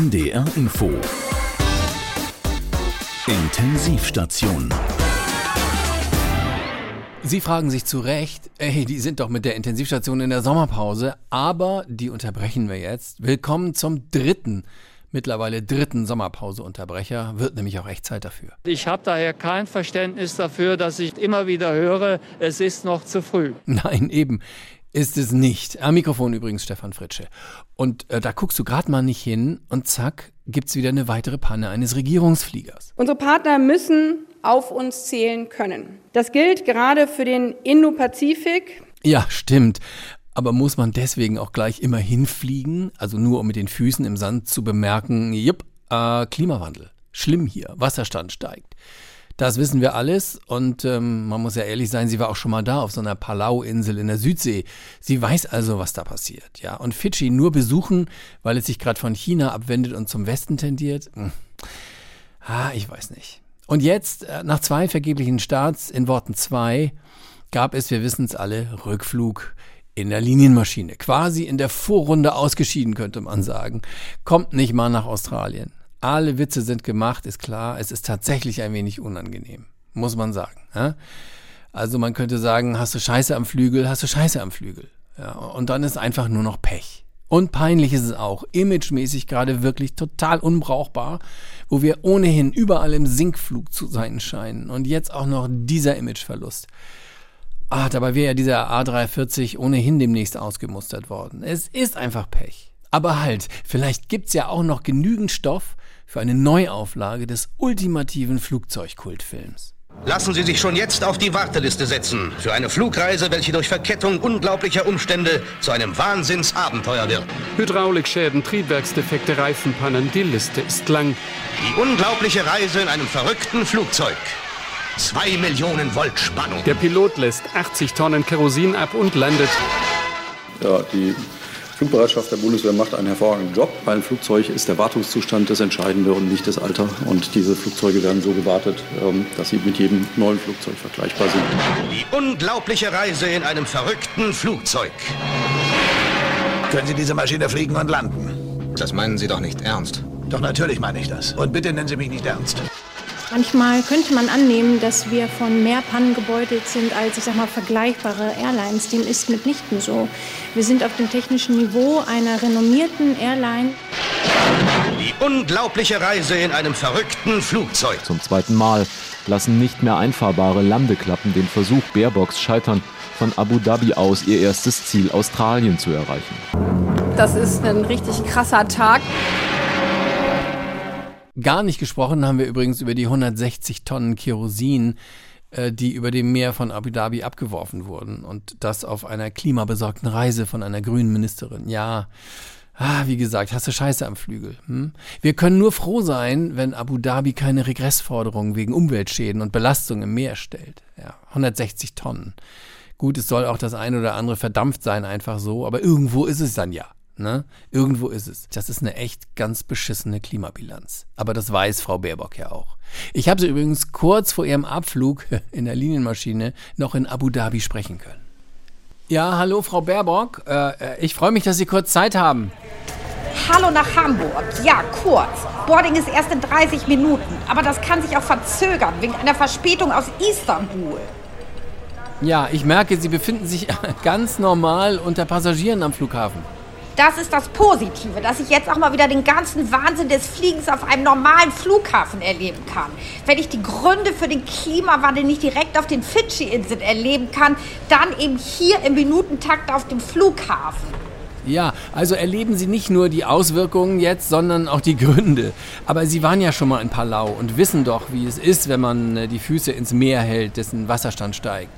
NDR Info Intensivstation Sie fragen sich zu Recht, ey, die sind doch mit der Intensivstation in der Sommerpause, aber die unterbrechen wir jetzt. Willkommen zum dritten, mittlerweile dritten Sommerpause-Unterbrecher. Wird nämlich auch echt Zeit dafür. Ich habe daher kein Verständnis dafür, dass ich immer wieder höre, es ist noch zu früh. Nein, eben ist es nicht. Am Mikrofon übrigens Stefan Fritsche. Und äh, da guckst du gerade mal nicht hin und zack, gibt's wieder eine weitere Panne eines Regierungsfliegers. Unsere Partner müssen auf uns zählen können. Das gilt gerade für den Indo-Pazifik. Ja, stimmt. Aber muss man deswegen auch gleich immer hinfliegen? Also nur um mit den Füßen im Sand zu bemerken, jupp, äh, Klimawandel. Schlimm hier, Wasserstand steigt. Das wissen wir alles und ähm, man muss ja ehrlich sein, sie war auch schon mal da auf so einer Palau-Insel in der Südsee. Sie weiß also, was da passiert, ja. Und Fidschi nur besuchen, weil es sich gerade von China abwendet und zum Westen tendiert? Hm. Ah, ich weiß nicht. Und jetzt, äh, nach zwei vergeblichen Starts, in Worten zwei, gab es, wir wissen es alle, Rückflug in der Linienmaschine. Quasi in der Vorrunde ausgeschieden, könnte man sagen. Kommt nicht mal nach Australien. Alle Witze sind gemacht, ist klar. Es ist tatsächlich ein wenig unangenehm, muss man sagen. Ja? Also man könnte sagen, hast du Scheiße am Flügel, hast du Scheiße am Flügel. Ja, und dann ist einfach nur noch Pech. Und peinlich ist es auch, imagemäßig gerade wirklich total unbrauchbar, wo wir ohnehin überall im Sinkflug zu sein scheinen. Und jetzt auch noch dieser Imageverlust. Ah, dabei wäre ja dieser A340 ohnehin demnächst ausgemustert worden. Es ist einfach Pech. Aber halt, vielleicht gibt's ja auch noch genügend Stoff, für eine Neuauflage des ultimativen Flugzeugkultfilms. Lassen Sie sich schon jetzt auf die Warteliste setzen für eine Flugreise, welche durch Verkettung unglaublicher Umstände zu einem Wahnsinnsabenteuer wird. Hydraulikschäden, Triebwerksdefekte, Reifenpannen, die Liste ist lang. Die unglaubliche Reise in einem verrückten Flugzeug. Zwei Millionen Volt Spannung. Der Pilot lässt 80 Tonnen Kerosin ab und landet. Ja, die Flugbereitschaft der Bundeswehr macht einen hervorragenden Job. Bei einem Flugzeug ist der Wartungszustand das Entscheidende und nicht das Alter. Und diese Flugzeuge werden so gewartet, ähm, dass sie mit jedem neuen Flugzeug vergleichbar sind. Die unglaubliche Reise in einem verrückten Flugzeug. Können Sie diese Maschine fliegen und landen? Das meinen Sie doch nicht ernst. Doch natürlich meine ich das. Und bitte nennen Sie mich nicht ernst. Manchmal könnte man annehmen, dass wir von mehr Pannen gebeutelt sind als, ich sag mal, vergleichbare Airlines. Dem ist mitnichten so. Wir sind auf dem technischen Niveau einer renommierten Airline. Die unglaubliche Reise in einem verrückten Flugzeug. Zum zweiten Mal lassen nicht mehr einfahrbare Landeklappen den Versuch Baerbocks scheitern, von Abu Dhabi aus ihr erstes Ziel Australien zu erreichen. Das ist ein richtig krasser Tag. Gar nicht gesprochen haben wir übrigens über die 160 Tonnen Kerosin, äh, die über dem Meer von Abu Dhabi abgeworfen wurden. Und das auf einer klimabesorgten Reise von einer grünen Ministerin. Ja, ah, wie gesagt, hast du Scheiße am Flügel. Hm? Wir können nur froh sein, wenn Abu Dhabi keine Regressforderungen wegen Umweltschäden und Belastung im Meer stellt. Ja, 160 Tonnen. Gut, es soll auch das eine oder andere verdampft sein, einfach so, aber irgendwo ist es dann ja. Ne? Irgendwo ist es. Das ist eine echt ganz beschissene Klimabilanz. Aber das weiß Frau Baerbock ja auch. Ich habe sie übrigens kurz vor ihrem Abflug in der Linienmaschine noch in Abu Dhabi sprechen können. Ja, hallo Frau Baerbock. Äh, ich freue mich, dass Sie kurz Zeit haben. Hallo nach Hamburg. Ja, kurz. Boarding ist erst in 30 Minuten. Aber das kann sich auch verzögern wegen einer Verspätung aus Istanbul. Ja, ich merke, Sie befinden sich ganz normal unter Passagieren am Flughafen. Das ist das Positive, dass ich jetzt auch mal wieder den ganzen Wahnsinn des Fliegens auf einem normalen Flughafen erleben kann. Wenn ich die Gründe für den Klimawandel nicht direkt auf den Fidschi-Inseln erleben kann, dann eben hier im Minutentakt auf dem Flughafen. Ja, also erleben Sie nicht nur die Auswirkungen jetzt, sondern auch die Gründe. Aber Sie waren ja schon mal in Palau und wissen doch, wie es ist, wenn man äh, die Füße ins Meer hält, dessen Wasserstand steigt.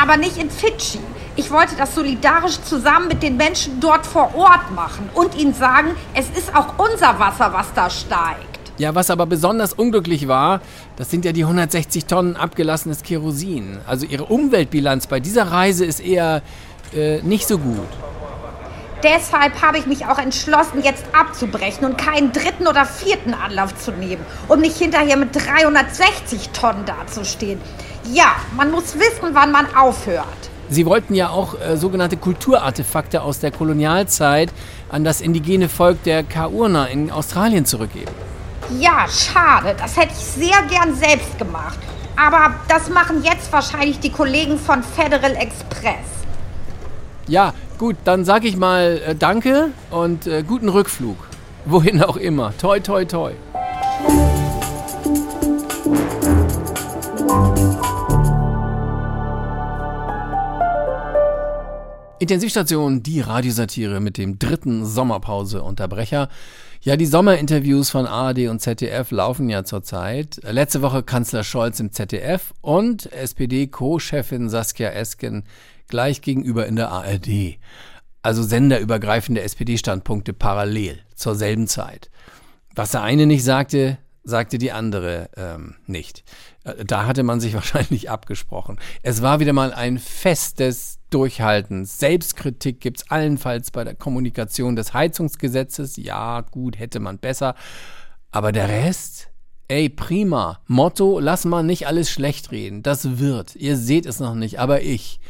Aber nicht in Fidschi. Ich wollte das solidarisch zusammen mit den Menschen dort vor Ort machen und ihnen sagen, es ist auch unser Wasser, was da steigt. Ja, was aber besonders unglücklich war, das sind ja die 160 Tonnen abgelassenes Kerosin. Also ihre Umweltbilanz bei dieser Reise ist eher äh, nicht so gut. Deshalb habe ich mich auch entschlossen, jetzt abzubrechen und keinen dritten oder vierten Anlauf zu nehmen, um nicht hinterher mit 360 Tonnen dazustehen. Ja, man muss wissen, wann man aufhört. Sie wollten ja auch äh, sogenannte Kulturartefakte aus der Kolonialzeit an das indigene Volk der Kaurna in Australien zurückgeben. Ja, schade. Das hätte ich sehr gern selbst gemacht. Aber das machen jetzt wahrscheinlich die Kollegen von Federal Express. Ja, gut, dann sag ich mal äh, Danke und äh, guten Rückflug. Wohin auch immer. Toi, toi, toi. Intensivstation, die Radiosatire mit dem dritten Sommerpause-Unterbrecher. Ja, die Sommerinterviews von ARD und ZDF laufen ja zurzeit. Letzte Woche Kanzler Scholz im ZDF und SPD-Co-Chefin Saskia Esken gleich gegenüber in der ARD. Also senderübergreifende SPD-Standpunkte parallel zur selben Zeit. Was der eine nicht sagte, sagte die andere ähm, nicht. Äh, da hatte man sich wahrscheinlich abgesprochen. Es war wieder mal ein Fest des Durchhaltens. Selbstkritik gibt es allenfalls bei der Kommunikation des Heizungsgesetzes. Ja, gut, hätte man besser. Aber der Rest? Ey, prima. Motto, lass mal nicht alles schlecht reden. Das wird. Ihr seht es noch nicht, aber ich.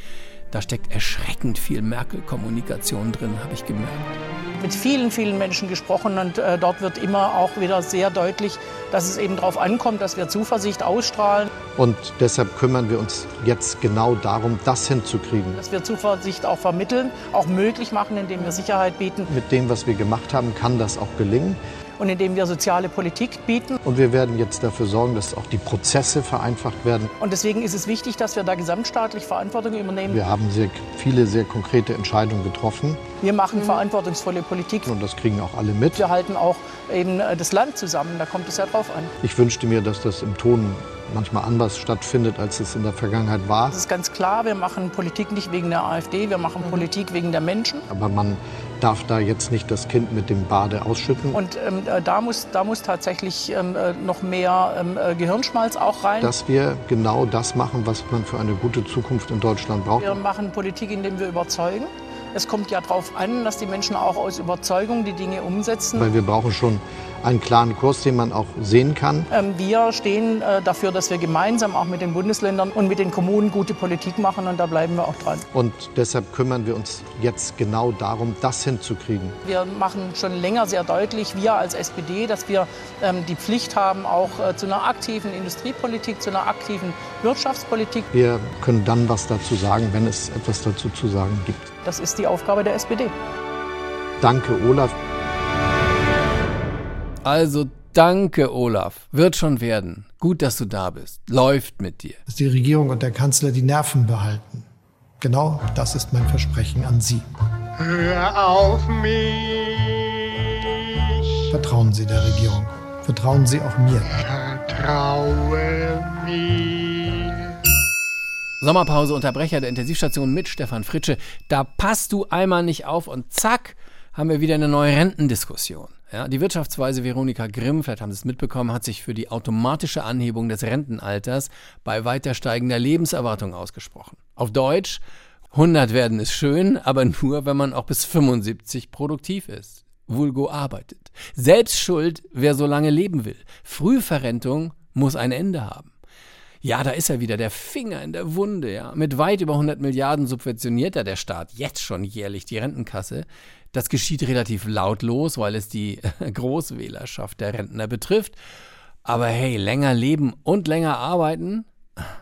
Da steckt erschreckend viel Merkel-Kommunikation drin, habe ich gemerkt. Mit vielen, vielen Menschen gesprochen und äh, dort wird immer auch wieder sehr deutlich, dass es eben darauf ankommt, dass wir Zuversicht ausstrahlen. Und deshalb kümmern wir uns jetzt genau darum, das hinzukriegen. Dass wir Zuversicht auch vermitteln, auch möglich machen, indem wir Sicherheit bieten. Mit dem, was wir gemacht haben, kann das auch gelingen und indem wir soziale Politik bieten. Und wir werden jetzt dafür sorgen, dass auch die Prozesse vereinfacht werden. Und deswegen ist es wichtig, dass wir da gesamtstaatlich Verantwortung übernehmen. Wir haben sehr, viele sehr konkrete Entscheidungen getroffen. Wir machen verantwortungsvolle Politik. Und das kriegen auch alle mit. Wir halten auch eben äh, das Land zusammen, da kommt es ja drauf an. Ich wünschte mir, dass das im Ton manchmal anders stattfindet, als es in der Vergangenheit war. Es ist ganz klar, wir machen Politik nicht wegen der AfD, wir machen Politik wegen der Menschen. Aber man darf da jetzt nicht das Kind mit dem Bade ausschütten. Und ähm, äh, da, muss, da muss tatsächlich ähm, äh, noch mehr ähm, äh, Gehirnschmalz auch rein. Dass wir genau das machen, was man für eine gute Zukunft in Deutschland braucht. Wir machen Politik, indem wir überzeugen. Es kommt ja darauf an, dass die Menschen auch aus Überzeugung die Dinge umsetzen. Weil wir brauchen schon einen klaren Kurs, den man auch sehen kann. Ähm, wir stehen äh, dafür, dass wir gemeinsam auch mit den Bundesländern und mit den Kommunen gute Politik machen und da bleiben wir auch dran. Und deshalb kümmern wir uns jetzt genau darum, das hinzukriegen. Wir machen schon länger sehr deutlich, wir als SPD, dass wir ähm, die Pflicht haben, auch äh, zu einer aktiven Industriepolitik, zu einer aktiven Wirtschaftspolitik. Wir können dann was dazu sagen, wenn es etwas dazu zu sagen gibt. Das ist die Aufgabe der SPD. Danke, Olaf. Also danke, Olaf. Wird schon werden. Gut, dass du da bist. Läuft mit dir. Dass die Regierung und der Kanzler die Nerven behalten. Genau das ist mein Versprechen an Sie. Hör auf mich. Vertrauen Sie der Regierung. Vertrauen Sie auch mir. Vertraue mir. Sommerpause, Unterbrecher der Intensivstation mit Stefan Fritsche. Da passt du einmal nicht auf und zack, haben wir wieder eine neue Rentendiskussion. Ja, die Wirtschaftsweise Veronika Grimm, vielleicht haben Sie es mitbekommen, hat sich für die automatische Anhebung des Rentenalters bei weiter steigender Lebenserwartung ausgesprochen. Auf Deutsch, 100 werden ist schön, aber nur, wenn man auch bis 75 produktiv ist. Vulgo arbeitet. Selbst schuld, wer so lange leben will. Frühverrentung muss ein Ende haben. Ja, da ist er wieder, der Finger in der Wunde, ja. Mit weit über 100 Milliarden subventioniert er der Staat jetzt schon jährlich die Rentenkasse. Das geschieht relativ lautlos, weil es die Großwählerschaft der Rentner betrifft. Aber hey, länger leben und länger arbeiten?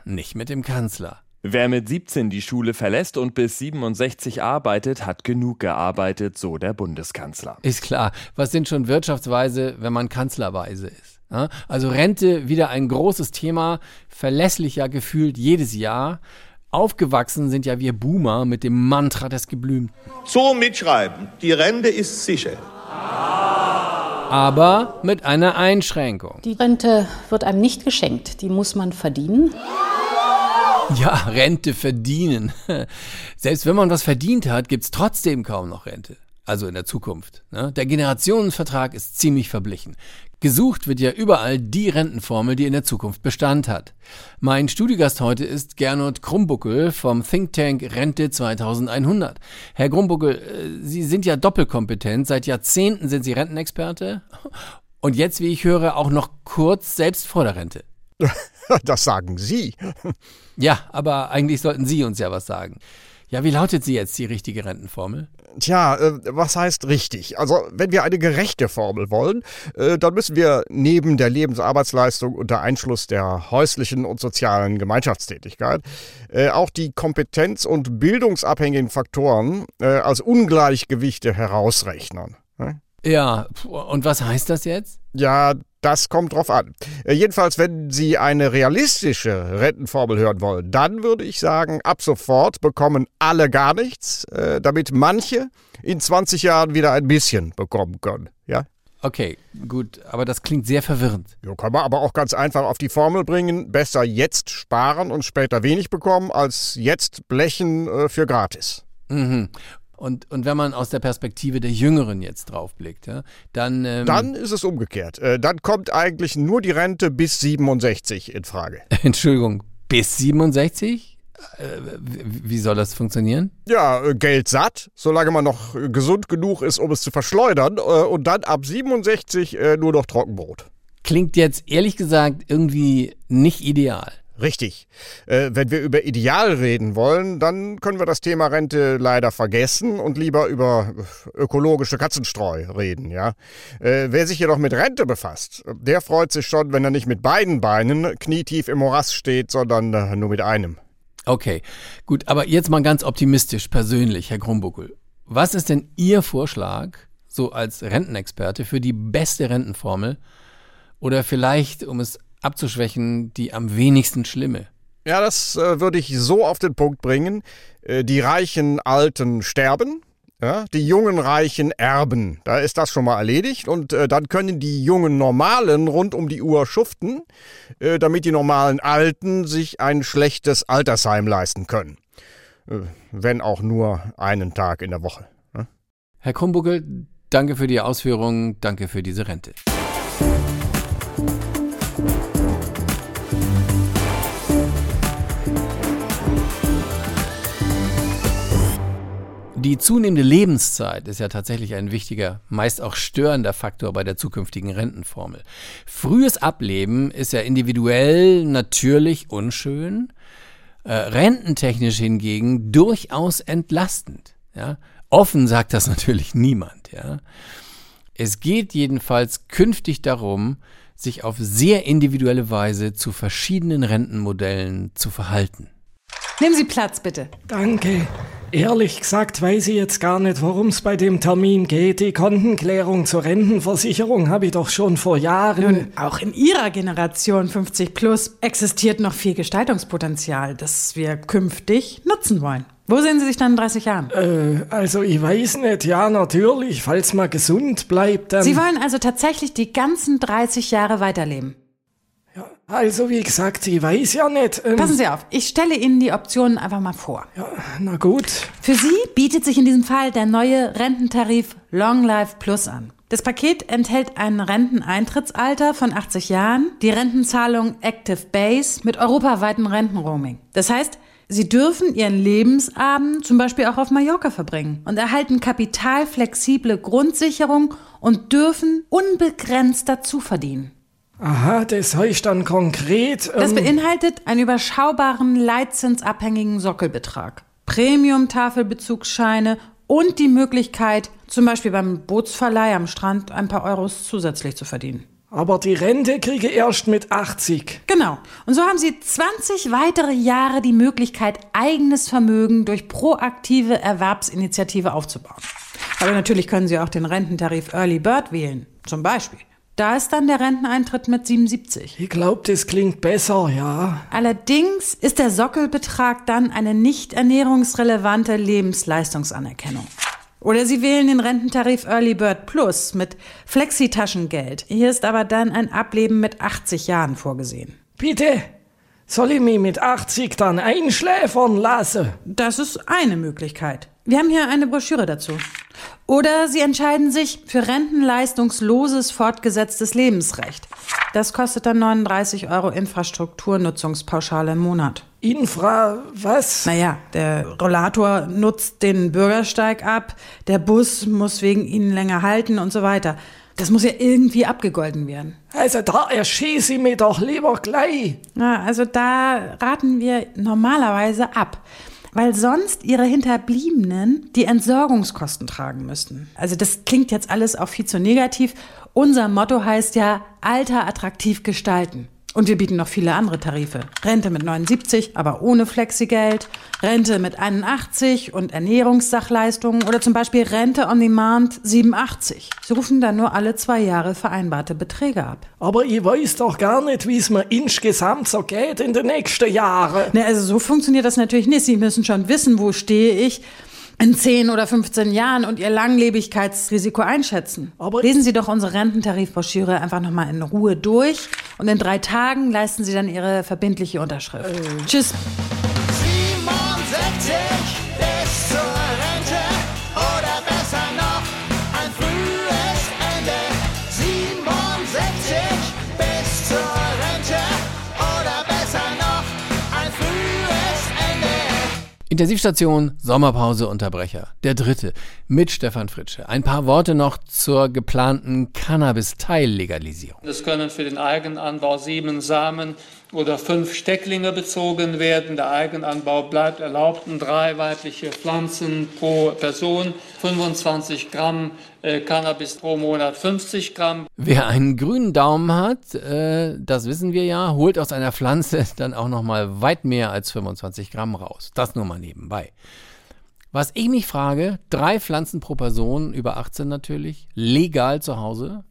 Nicht mit dem Kanzler. Wer mit 17 die Schule verlässt und bis 67 arbeitet, hat genug gearbeitet, so der Bundeskanzler. Ist klar. Was sind schon Wirtschaftsweise, wenn man Kanzlerweise ist? Also Rente wieder ein großes Thema, verlässlicher gefühlt jedes Jahr. Aufgewachsen sind ja wir Boomer mit dem Mantra des Geblümten. So mitschreiben, die Rente ist sicher. Aber mit einer Einschränkung. Die Rente wird einem nicht geschenkt, die muss man verdienen. Ja, Rente verdienen. Selbst wenn man was verdient hat, gibt es trotzdem kaum noch Rente also in der Zukunft. Ne? Der Generationenvertrag ist ziemlich verblichen. Gesucht wird ja überall die Rentenformel, die in der Zukunft Bestand hat. Mein Studiogast heute ist Gernot Krumbuckel vom Think Tank Rente 2100. Herr Krumbuckel, äh, Sie sind ja doppelkompetent. Seit Jahrzehnten sind Sie Rentenexperte und jetzt, wie ich höre, auch noch kurz selbst vor der Rente. Das sagen Sie. Ja, aber eigentlich sollten Sie uns ja was sagen. Ja, wie lautet sie jetzt, die richtige Rentenformel? Tja, äh, was heißt richtig? Also, wenn wir eine gerechte Formel wollen, äh, dann müssen wir neben der Lebensarbeitsleistung unter Einschluss der häuslichen und sozialen Gemeinschaftstätigkeit äh, auch die kompetenz- und bildungsabhängigen Faktoren als Ungleichgewichte herausrechnen. Ne? Ja, und was heißt das jetzt? Ja, das kommt drauf an. Äh, jedenfalls, wenn Sie eine realistische Rentenformel hören wollen, dann würde ich sagen, ab sofort bekommen alle gar nichts, äh, damit manche in 20 Jahren wieder ein bisschen bekommen können. Ja? Okay, gut, aber das klingt sehr verwirrend. Ja, kann man aber auch ganz einfach auf die Formel bringen, besser jetzt sparen und später wenig bekommen, als jetzt blechen äh, für gratis. Mhm. Und, und wenn man aus der Perspektive der Jüngeren jetzt draufblickt, ja, dann. Ähm dann ist es umgekehrt. Äh, dann kommt eigentlich nur die Rente bis 67 in Frage. Entschuldigung, bis 67? Äh, wie soll das funktionieren? Ja, äh, Geld satt, solange man noch gesund genug ist, um es zu verschleudern. Und dann ab 67 nur noch Trockenbrot. Klingt jetzt ehrlich gesagt irgendwie nicht ideal. Richtig. Äh, wenn wir über Ideal reden wollen, dann können wir das Thema Rente leider vergessen und lieber über ökologische Katzenstreu reden, ja. Äh, wer sich jedoch mit Rente befasst, der freut sich schon, wenn er nicht mit beiden Beinen knietief im Morast steht, sondern äh, nur mit einem. Okay, gut, aber jetzt mal ganz optimistisch, persönlich, Herr Grumbuckel. Was ist denn Ihr Vorschlag, so als Rentenexperte, für die beste Rentenformel? Oder vielleicht, um es abzuschwächen, die am wenigsten schlimme. Ja, das äh, würde ich so auf den Punkt bringen. Äh, die reichen Alten sterben, ja, die jungen Reichen erben. Da ist das schon mal erledigt. Und äh, dann können die jungen Normalen rund um die Uhr schuften, äh, damit die normalen Alten sich ein schlechtes Altersheim leisten können. Äh, wenn auch nur einen Tag in der Woche. Ja? Herr Krumbuckel, danke für die Ausführungen, danke für diese Rente. Die zunehmende Lebenszeit ist ja tatsächlich ein wichtiger, meist auch störender Faktor bei der zukünftigen Rentenformel. Frühes Ableben ist ja individuell natürlich unschön, äh, rententechnisch hingegen durchaus entlastend. Ja? Offen sagt das natürlich niemand. Ja? Es geht jedenfalls künftig darum, sich auf sehr individuelle Weise zu verschiedenen Rentenmodellen zu verhalten. Nehmen Sie Platz, bitte. Danke. Ehrlich gesagt weiß ich jetzt gar nicht, worum es bei dem Termin geht. Die Kontenklärung zur Rentenversicherung habe ich doch schon vor Jahren. Nun, auch in Ihrer Generation 50 plus existiert noch viel Gestaltungspotenzial, das wir künftig nutzen wollen. Wo sehen Sie sich dann in 30 Jahren? Äh, also ich weiß nicht, ja natürlich, falls man gesund bleibt, dann... Sie wollen also tatsächlich die ganzen 30 Jahre weiterleben? Also wie gesagt, ich weiß ja nicht. Ähm Passen Sie auf, ich stelle Ihnen die Optionen einfach mal vor. Ja, na gut. Für Sie bietet sich in diesem Fall der neue Rententarif Long Life Plus an. Das Paket enthält ein Renteneintrittsalter von 80 Jahren, die Rentenzahlung Active Base mit europaweiten Rentenroaming. Das heißt, Sie dürfen Ihren Lebensabend zum Beispiel auch auf Mallorca verbringen und erhalten kapitalflexible Grundsicherung und dürfen unbegrenzt dazu verdienen. Aha, das heißt dann konkret. Ähm das beinhaltet einen überschaubaren leitzinsabhängigen Sockelbetrag, Premium-Tafelbezugsscheine und die Möglichkeit, zum Beispiel beim Bootsverleih am Strand ein paar Euros zusätzlich zu verdienen. Aber die Rente kriege erst mit 80. Genau. Und so haben Sie 20 weitere Jahre die Möglichkeit, eigenes Vermögen durch proaktive Erwerbsinitiative aufzubauen. Aber natürlich können Sie auch den Rententarif Early Bird wählen. Zum Beispiel. Da ist dann der Renteneintritt mit 77. Ich glaube, das klingt besser, ja. Allerdings ist der Sockelbetrag dann eine nicht ernährungsrelevante Lebensleistungsanerkennung. Oder Sie wählen den Rententarif Early Bird Plus mit Flexitaschengeld. Hier ist aber dann ein Ableben mit 80 Jahren vorgesehen. Bitte? Soll ich mich mit 80 dann einschläfern lassen? Das ist eine Möglichkeit. Wir haben hier eine Broschüre dazu. Oder Sie entscheiden sich für rentenleistungsloses fortgesetztes Lebensrecht. Das kostet dann 39 Euro Infrastrukturnutzungspauschale im Monat. Infra, was? Naja, der Rollator nutzt den Bürgersteig ab, der Bus muss wegen Ihnen länger halten und so weiter. Das muss ja irgendwie abgegolten werden. Also da erschieße ich mich doch lieber gleich. Na, also da raten wir normalerweise ab, weil sonst ihre Hinterbliebenen die Entsorgungskosten tragen müssten. Also das klingt jetzt alles auch viel zu negativ. Unser Motto heißt ja Alter attraktiv gestalten. Und wir bieten noch viele andere Tarife. Rente mit 79, aber ohne Flexigeld. Rente mit 81 und Ernährungssachleistungen. Oder zum Beispiel Rente on Demand 87. Sie rufen dann nur alle zwei Jahre vereinbarte Beträge ab. Aber ich weiß doch gar nicht, wie es mir insgesamt so geht in den nächsten Jahren. Ne, also so funktioniert das natürlich nicht. Sie müssen schon wissen, wo stehe ich in 10 oder 15 Jahren und Ihr Langlebigkeitsrisiko einschätzen. Aber Lesen Sie doch unsere Rententarifbroschüre einfach nochmal in Ruhe durch und in drei Tagen leisten Sie dann Ihre verbindliche Unterschrift. Äh. Tschüss. 67 Intensivstation, Sommerpause, Unterbrecher. Der dritte mit Stefan Fritsche. Ein paar Worte noch zur geplanten Cannabis-Teillegalisierung. Es können für den Eigenanbau sieben Samen oder fünf Stecklinge bezogen werden. Der Eigenanbau bleibt erlaubt und drei weibliche Pflanzen pro Person. 25 Gramm äh, Cannabis pro Monat, 50 Gramm. Wer einen grünen Daumen hat, äh, das wissen wir ja, holt aus einer Pflanze dann auch noch mal weit mehr als 25 Gramm raus. Das nur mal nebenbei. Was ich mich frage, drei Pflanzen pro Person, über 18 natürlich, legal zu Hause.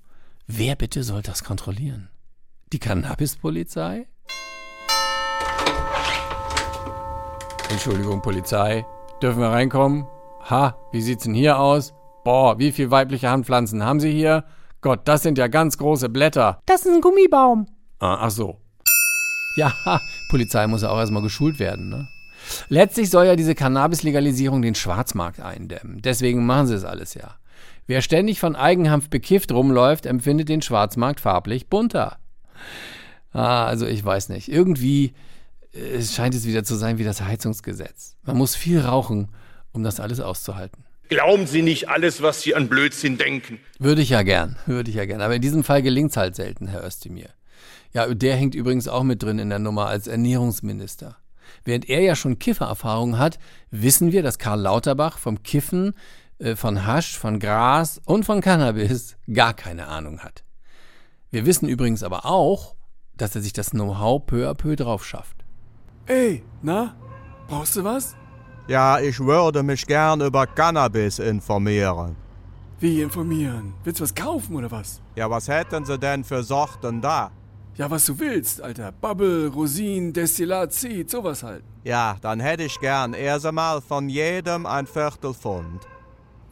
Wer bitte soll das kontrollieren? Die Cannabispolizei? Entschuldigung, Polizei. Dürfen wir reinkommen? Ha, wie sieht's denn hier aus? Boah, wie viele weibliche Handpflanzen haben Sie hier? Gott, das sind ja ganz große Blätter. Das ist ein Gummibaum. Ah, ach so. Ja, Polizei muss ja auch erstmal geschult werden, ne? Letztlich soll ja diese Cannabis-Legalisierung den Schwarzmarkt eindämmen. Deswegen machen sie es alles ja. Wer ständig von Eigenhanf bekifft rumläuft, empfindet den Schwarzmarkt farblich bunter. Ah, also ich weiß nicht. Irgendwie äh, scheint es wieder zu sein wie das Heizungsgesetz. Man muss viel rauchen, um das alles auszuhalten. Glauben Sie nicht alles, was Sie an Blödsinn denken. Würde ich ja gern, würde ich ja gern. Aber in diesem Fall gelingt's halt selten, Herr Özdemir. Ja, der hängt übrigens auch mit drin in der Nummer als Ernährungsminister. Während er ja schon Kiffererfahrung hat, wissen wir, dass Karl Lauterbach vom Kiffen, äh, von Hasch, von Gras und von Cannabis gar keine Ahnung hat. Wir wissen übrigens aber auch, dass er sich das Know-how peu à peu drauf schafft. Ey, na? Brauchst du was? Ja, ich würde mich gern über Cannabis informieren. Wie informieren? Willst du was kaufen oder was? Ja, was hätten Sie denn für Sorten da? Ja, was du willst, Alter. Bubble, Rosinen, Destillat, Seed, sowas halt. Ja, dann hätte ich gern erst einmal von jedem ein Viertelpfund.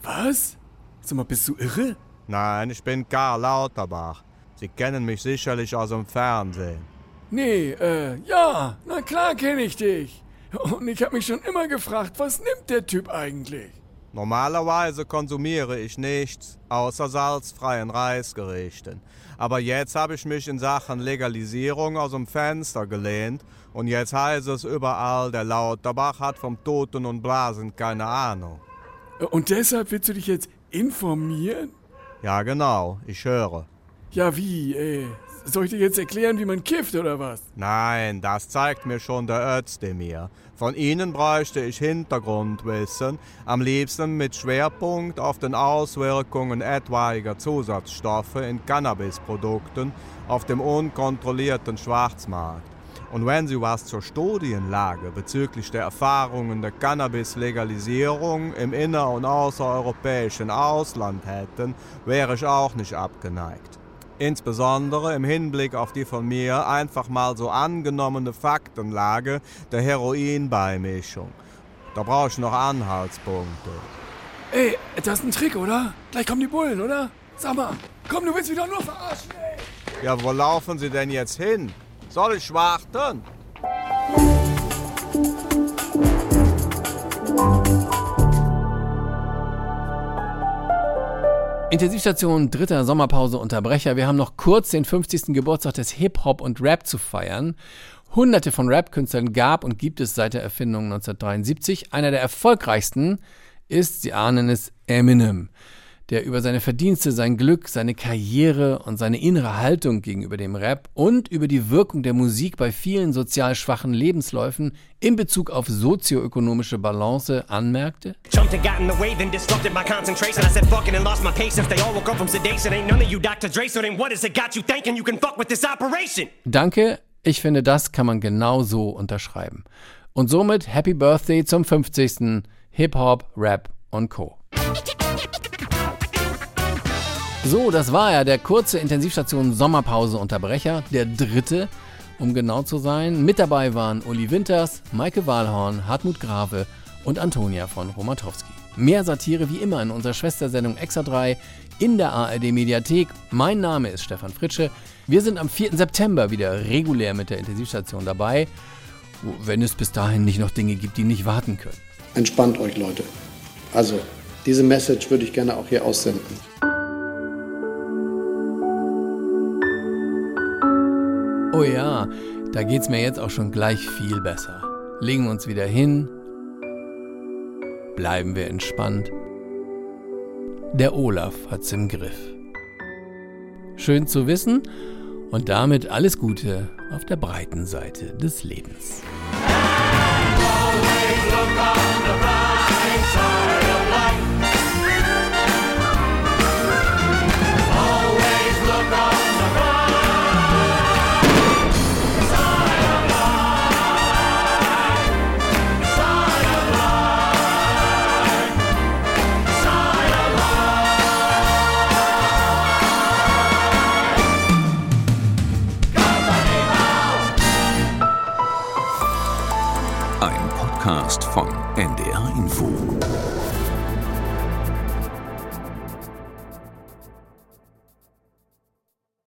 Was? Sag mal, bist du irre? Nein, ich bin Karl Lauterbach. Sie kennen mich sicherlich aus dem Fernsehen. Nee, äh, ja, na klar kenne ich dich. Und ich habe mich schon immer gefragt, was nimmt der Typ eigentlich? Normalerweise konsumiere ich nichts außer salzfreien Reisgerichten. Aber jetzt habe ich mich in Sachen Legalisierung aus dem Fenster gelehnt und jetzt heißt es überall, der Lauterbach hat vom Toten und Blasen keine Ahnung. Und deshalb willst du dich jetzt informieren? Ja, genau, ich höre. Ja, wie, ey? Soll ich dir jetzt erklären, wie man kifft oder was? Nein, das zeigt mir schon der Özdemir. Von Ihnen bräuchte ich Hintergrundwissen, am liebsten mit Schwerpunkt auf den Auswirkungen etwaiger Zusatzstoffe in Cannabisprodukten auf dem unkontrollierten Schwarzmarkt. Und wenn Sie was zur Studienlage bezüglich der Erfahrungen der Cannabis-Legalisierung im inner- und außereuropäischen Ausland hätten, wäre ich auch nicht abgeneigt. Insbesondere im Hinblick auf die von mir einfach mal so angenommene Faktenlage der Heroinbeimischung. Da brauche ich noch Anhaltspunkte. Ey, das ist ein Trick, oder? Gleich kommen die Bullen, oder? Sag mal, komm, du willst mich doch nur verarschen, ey! Ja, wo laufen Sie denn jetzt hin? Soll ich warten? Intensivstation, dritter Sommerpause, Unterbrecher. Wir haben noch kurz den 50. Geburtstag des Hip-Hop und Rap zu feiern. Hunderte von Rap-Künstlern gab und gibt es seit der Erfindung 1973. Einer der erfolgreichsten ist, Sie ahnen es, Eminem. Der über seine Verdienste, sein Glück, seine Karriere und seine innere Haltung gegenüber dem Rap und über die Wirkung der Musik bei vielen sozial schwachen Lebensläufen in Bezug auf sozioökonomische Balance anmerkte. Danke, ich finde, das kann man genau so unterschreiben. Und somit Happy Birthday zum 50. Hip-Hop, Rap und Co. So, das war ja der kurze Intensivstation Sommerpause Unterbrecher, der dritte, um genau zu sein. Mit dabei waren Uli Winters, Maike Wahlhorn, Hartmut Grave und Antonia von Romatowski. Mehr Satire wie immer in unserer Schwestersendung Extra 3 in der ARD Mediathek. Mein Name ist Stefan Fritsche. Wir sind am 4. September wieder regulär mit der Intensivstation dabei, wenn es bis dahin nicht noch Dinge gibt, die nicht warten können. Entspannt euch, Leute. Also, diese Message würde ich gerne auch hier aussenden. Oh ja, da geht's mir jetzt auch schon gleich viel besser. Legen wir uns wieder hin. Bleiben wir entspannt. Der Olaf hat's im Griff. Schön zu wissen und damit alles Gute auf der breiten Seite des Lebens. Podcast von.